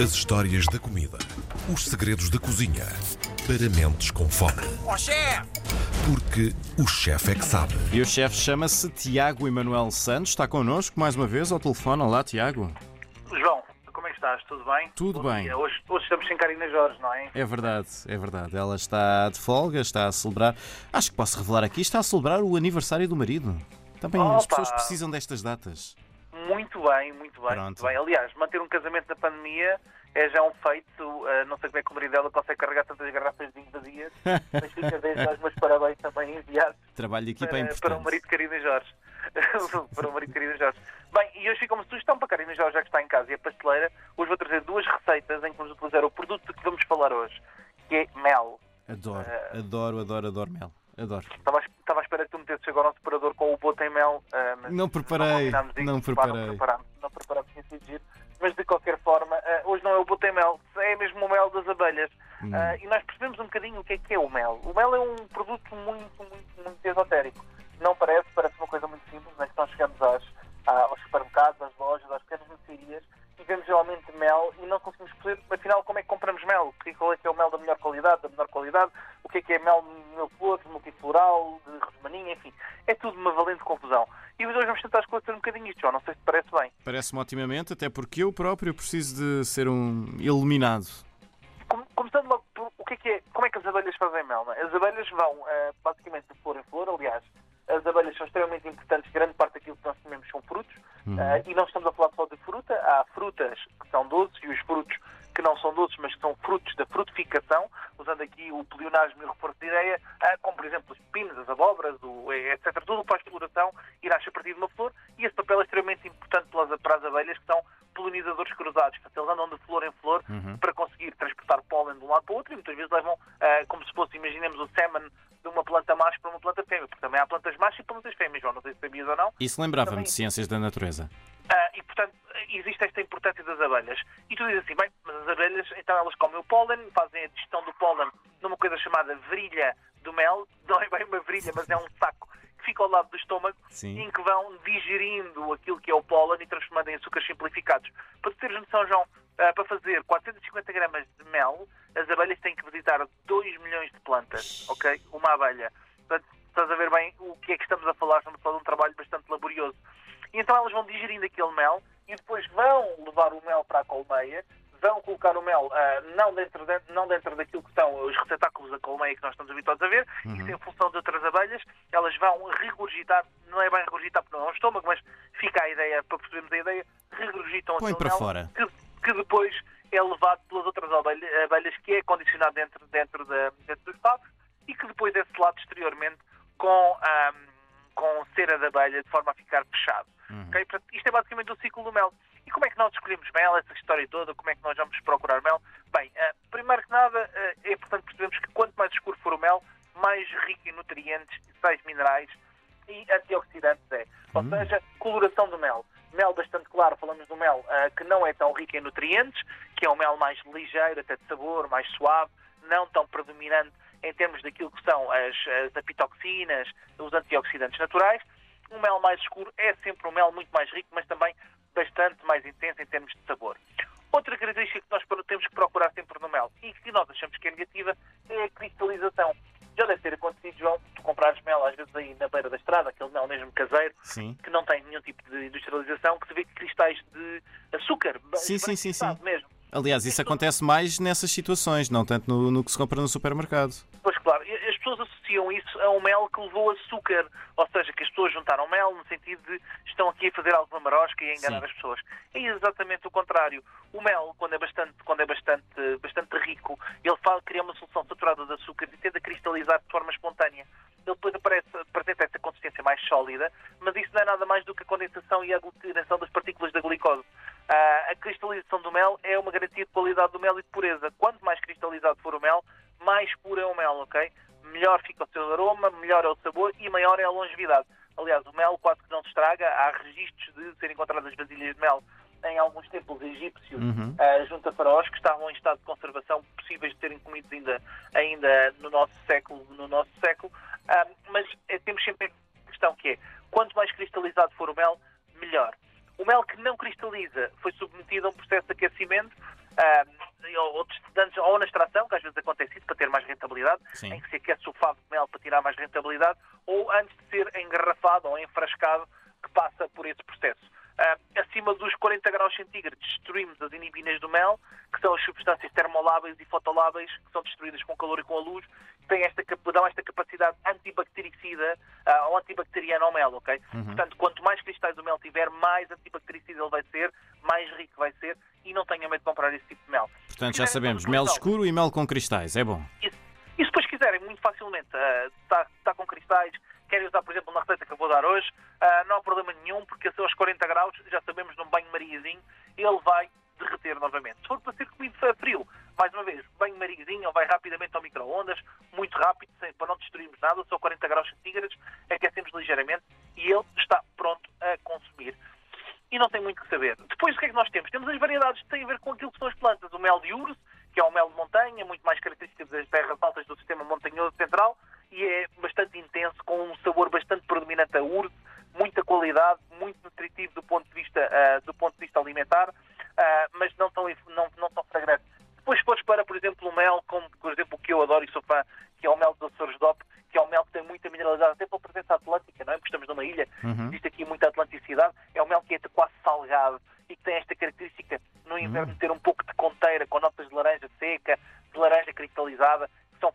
As histórias da comida. Os segredos da cozinha. Para mentes com fome. Ó chefe! Porque o chefe é que sabe. E o chefe chama-se Tiago Emanuel Santos, está connosco mais uma vez ao telefone. Olá, Tiago. João, como é que estás? Tudo bem? Tudo Bom bem. Hoje, hoje estamos sem Karina Jorge, não é? É verdade, é verdade. Ela está de folga, está a celebrar. Acho que posso revelar aqui, está a celebrar o aniversário do marido. Também as Opa! pessoas precisam destas datas. Muito bem, muito bem, muito bem. Aliás, manter um casamento na pandemia é já um feito. ah, não sei como é que o marido dela consegue carregar tantas garrafas de vinho vazias, mas fica desde os meus parabéns também enviados Trabalho de equipa é para, para o importante. marido Karina Jorge. para o marido Karina Jorge. Bem, e hoje fica uma sugestão para Karina Jorge, já que está em casa e é pasteleira. Hoje vou trazer duas receitas em que vamos utilizar o produto de que vamos falar hoje, que é mel. Adoro, Eh, adoro, adoro, adoro mel. Adoro. Estava, à- estava à espera que tu metesses agora um separador com o boto em mel. ah, mas Não preparei, isso, não pá, preparei. Não preparámos, não giro. Mas de qualquer forma, ah, hoje não é o boto em mel, é mesmo o mel das abelhas. Hum. Ah, e nós percebemos um bocadinho o que é que é o mel. O mel é um produto muito, muito, mel da melhor qualidade, da menor qualidade? O que é que é mel flores, multifloral, de rosmaninho, enfim. É tudo uma valente confusão. E hoje vamos tentar esclarecer um bocadinho isto, João. Não sei se te parece bem. Parece-me otimamente, até porque eu próprio preciso de ser um iluminado. Com- Começando logo por o que é que é, como é que as abelhas fazem mel? não é? As abelhas vão eh, basicamente de flor em flor, aliás, as abelhas são extremamente importantes, grande parte daquilo que nós comemos são frutos, eh, e não estamos a falar só de fruta, há frutas que são doces e os frutos que não são doces, mas que são frutos da frutificação, usando aqui o pleonasmo e o reforço de ideia, ah, como por exemplo os pepinos, as abóboras, o, eh, etc. Tudo o que faz floração e nasce a partir de uma flor, e esse papel é extremamente importante pelas- para as abelhas que são polinizadores cruzados. Portanto, eles andam de flor em flor para conseguir transportar pólen de um lado para o outro e muitas vezes levam, ah, como se fosse, imaginemos, o semen de uma planta macho para uma planta fêmea, porque também há plantas machos e plantas fêmeas, João, não sei se sabias ou não. Isso lembrava-me Também- de ciências da natureza. Ah, e, portanto, existe esta importância das abelhas. E tu dizes assim, bem, mas as abelhas, então elas comem o pólen, fazem a digestão do pólen numa coisa chamada virilha do mel. Não é bem uma virilha, mas é um saco que fica ao lado do estômago, Sim. em que vão digerindo aquilo que é o pólen e transformando em açúcares simplificados. Para teres noção, João, ah, para fazer 450 gramas de mel, as abelhas têm que visitar 2 milhões de plantas, ok? Uma abelha. Portanto, estás a ver bem o que é que estamos a falar, estamos a falar de um trabalho bastante laborioso. E então elas vão digerindo aquele mel e depois vão levar o mel para a colmeia, vão colocar o mel ah, não, dentro de- não dentro daquilo que são os receptáculos da colmeia que nós estamos habituados a ver, isso em função de outras abelhas, elas vão regurgitar, não é bem regurgitar porque não é um estômago, mas fica a ideia, para percebermos a ideia, regurgitam Põe aquele para mel fora. Que, que depois é levado pelas outras abelha- abelhas, que é condicionado dentro, dentro, da, dentro dos e que depois é selado exteriormente com, ahm, com cera de abelha de forma a ficar fechado. Ok? Portanto, isto é basicamente o ciclo do mel. E como é que nós escolhemos mel, essa história toda? Como é que nós vamos procurar mel? Bem, ah, primeiro que nada, ah, é importante percebermos que quanto mais escuro for o mel, mais rico em nutrientes, sais minerais e antioxidantes é. Ou seja, coloração do mel. Mel bastante claro, falamos do mel ah, que não é tão rico em nutrientes, que é um mel mais ligeiro, até de sabor, mais suave, não tão predominante em termos daquilo que são as, as apitoxinas, os antioxidantes naturais. Um mel mais escuro é sempre um mel muito mais rico, mas também bastante mais intenso em termos de sabor. Outra característica que nós temos que procurar sempre no mel e que nós achamos que é negativa é a cristalização. Já deve ter acontecido, João, tu comprares mel às vezes aí na beira da estrada, aquele mel mesmo caseiro, Sim. que não tem nenhum tipo de industrialização, que se vê cristais de açúcar. Sim, sim, sim, sim. Mesmo. Aliás, isso acontece mais nessas situações, não tanto no, no que se compra no supermercado. Pois claro, as pessoas associam isso a um mel que levou açúcar, ou seja, que as pessoas juntaram mel no sentido de estão aqui a fazer alguma marosca e a enganar Sim. as pessoas. É exatamente o contrário. O mel, quando é bastante, quando é bastante, bastante rico, ele faz, cria uma solução saturada de açúcar e tende a Melhor fica o seu aroma, melhor é o sabor e maior é a longevidade. Aliás, o mel quase que não se estraga. Há registros de serem encontradas vasilhas de mel em alguns templos egípcios, Uhum. ah, junto a faraós, que estavam em estado de conservação, possíveis de serem comidos ainda, ainda no nosso século. No nosso século. Ah, mas eh, temos sempre a questão que é, quanto mais cristalizado for o mel, melhor. O mel que não cristaliza foi submetido a um processo de aquecimento ah, ou, antes, ou na extração, que às vezes acontece isso para ter mais rentabilidade, Sim. em que se aquece o favo de mel para tirar mais rentabilidade, ou antes de ser engarrafado ou enfrascado, que passa por esse processo. Ah, acima dos 40 graus centígrados destruímos as inibinas do mel, que são as substâncias termoláveis e fotoláveis, que são destruídas com calor e com a luz, que têm esta, dão esta capacidade antibactericida ah, ou antibacteriana ao mel, ok? Portanto, quanto mais cristais o mel tiver, mais antibactericida ele vai ser, mais rico vai ser, e não tenha medo de comprar esse tipo de mel. Portanto, Se já sabemos, mel escuro e mel com cristais, é bom. e, e se depois quiserem, muito facilmente, está com cristais, querem usar, por exemplo, na receita que eu vou dar hoje, ah, não há problema nenhum, porque a aos 40 graus, já sabemos, num banho-mariazinho, ele vai derreter novamente. Se for para ser comido a frio, mais uma vez, banho-mariazinho, ele vai rapidamente ao micro-ondas, muito rápido, sem, para não destruirmos nada, só 40 graus centígrados, aquecemos ligeiramente e ele está pronto a consumir e não tem muito que saber. Depois, o que é que nós temos? Temos as variedades que têm a ver com aquilo que são as plantas. O mel de urso, que é o mel de montanha, muito mais característico das terras altas do sistema montanhoso central, e é bastante intenso, com um sabor bastante predominante a urso, muita qualidade, muito nutritivo do ponto de vista, ah, do ponto de vista alimentar, ah, mas não tão, não, não tão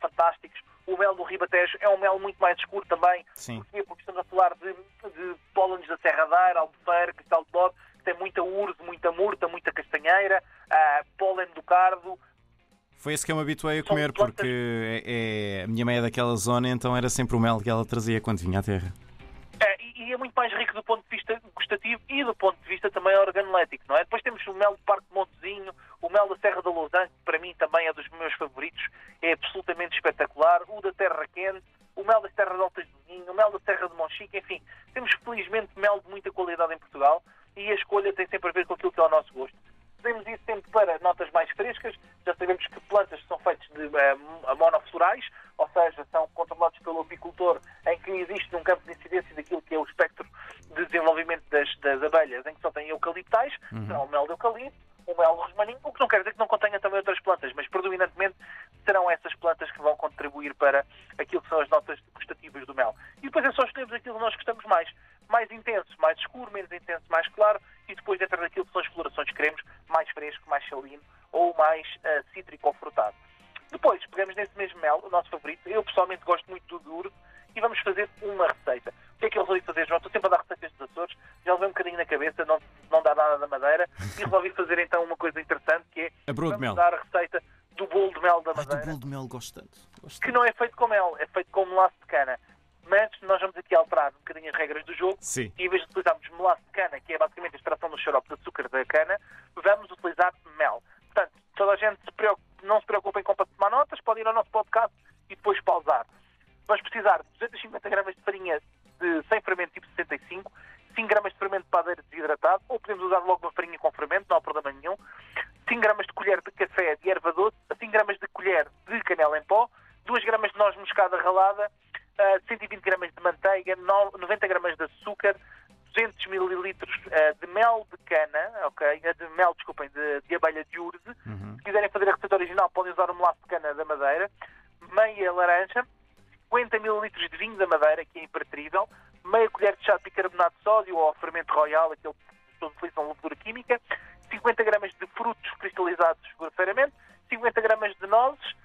fantásticos. O mel do Ribatejo é um mel muito mais escuro também, Sim. Porquê? Porque estamos a falar de, de pólenes da Serradeira, Albufeira, Cristal de Bode, que tem muita urze, muita murta, muita castanheira, ah, pólen do cardo, Foi esse que eu me habituei a comer, porque é, é- a minha mãe é daquela zona, então era sempre o mel que ela trazia quando vinha à terra. E, é muito mais rico do ponto de vista gustativo e do ponto de vista também organolético, não é? Depois temos o mel do Parque de Montezinho, o mel da Serra da Lausanne, que para mim também é dos meus favoritos, é absolutamente espetacular, o da Terra Quente, o mel das Terras Altas do Minho, o mel da Serra de Monchique, enfim, temos felizmente mel de muita qualidade em Portugal e a escolha tem sempre a ver com aquilo que é o nosso gosto. Fazemos isso sempre para notas mais frescas. Já sabemos que plantas são feitas de eh, monoflorais, essas plantas que vão contribuir para aquilo que são as notas gustativas do mel. E depois é só escolhermos aquilo que nós gostamos mais. Mais intenso, mais escuro, menos intenso, mais claro, e depois dentro daquilo que são as colorações que queremos, mais fresco, mais salino ou mais ah, cítrico ou frutado. Depois, pegamos nesse mesmo mel, o nosso favorito. Eu pessoalmente gosto muito do duro e vamos fazer uma receita. O que é que eu resolvi fazer, João? Estou sempre a dar receitas dos Açores, já levei um bocadinho na cabeça, não, não dá nada da madeira, e resolvi fazer então uma coisa interessante que é A broa de mel. dar Ai, do bolo de mel gosto tanto. Gosto que tanto. não é feito com mel, é feito com melaço de cana. Mas nós vamos aqui alterar um bocadinho as regras do jogo Sim. e em vez de utilizarmos melaço de cana, que é basicamente a extração do xarope de açúcar da cana, vamos utilizar mel. Portanto, toda a gente se preocupe- não se preocupem com colher de canela em pó, 2 gramas de noz moscada ralada, ah, 120 gramas de manteiga, no- 90 gramas de açúcar, 200 mililitros ah, de mel de cana, ok? Ah, De mel, desculpem, de, de abelha de urze. Se quiserem fazer a receita original, podem usar o melaço de cana da madeira, meia laranja, 50 mililitros de vinho da madeira, que é impertrível, meia colher de chá de bicarbonato de sódio ou fermento royal, aquele que utilizam levedura química, 50 gramas de frutos cristalizados grosseiramente, 50 gramas de nozes,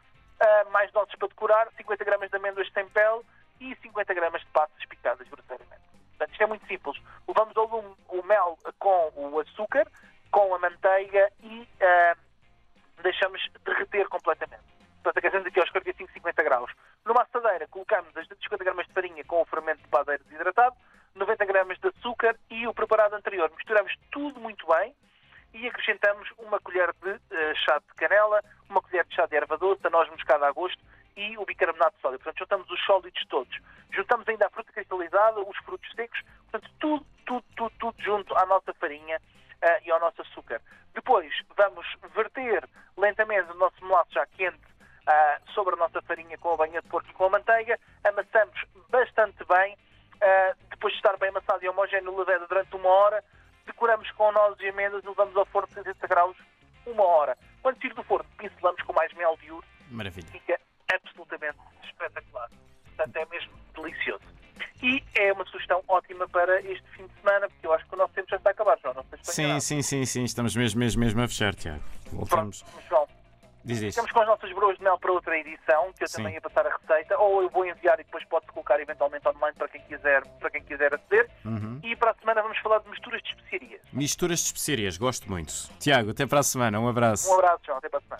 ah, mais nozes para decorar, 50 gramas de amêndoas sem pele e 50 gramas de passas picadas grosseiramente. Portanto, isto é muito simples. Levamos ao o mel com o açúcar, com a manteiga e ah, deixamos derreter completamente. Portanto, aquecemos aqui aos 45, 50 graus. Numa assadeira, colocamos as 50 gramas de farinha com o fermento de padeiro desidratado, 90 gramas de açúcar e o preparado anterior. Misturamos tudo muito bem e acrescentamos uma colher de eh, chá de canela, uma colher de chá de erva doce, a noz moscada a gosto e o bicarbonato de sódio. Portanto, juntamos os sólidos todos. Juntamos ainda a fruta cristalizada, os frutos secos, portanto, tudo, tudo, tudo, tudo junto à nossa farinha eh, e ao nosso açúcar. Depois, vamos verter lentamente o nosso melaço já quente ah, sobre a nossa farinha com a banha de porco e com a manteiga, amassamos bastante bem, depois de estar bem amassado e homogéneo, levado durante uma hora, decoramos com nozes e amêndoas levamos ao forno 60 graus uma hora. Quando Maravilha. fica absolutamente espetacular. Portanto, é mesmo delicioso. E é uma sugestão ótima para este fim de semana, porque eu acho que o nosso tempo já está a acabar, João. Não sei se Sim, sim, sim, sim. Estamos mesmo, mesmo, mesmo a fechar, Tiago. Voltamos. Pronto, João, Diz isso. ficamos com as nossas broas de mel para outra edição, que eu Sim. também ia passar a receita, ou eu vou enviar e depois pode-se colocar eventualmente online para quem quiser, para quem quiser aceder. Uhum. E para a semana vamos falar de misturas de especiarias. Misturas de especiarias, gosto muito. Tiago, até para a semana. Um abraço. Um abraço, João. Até para a semana.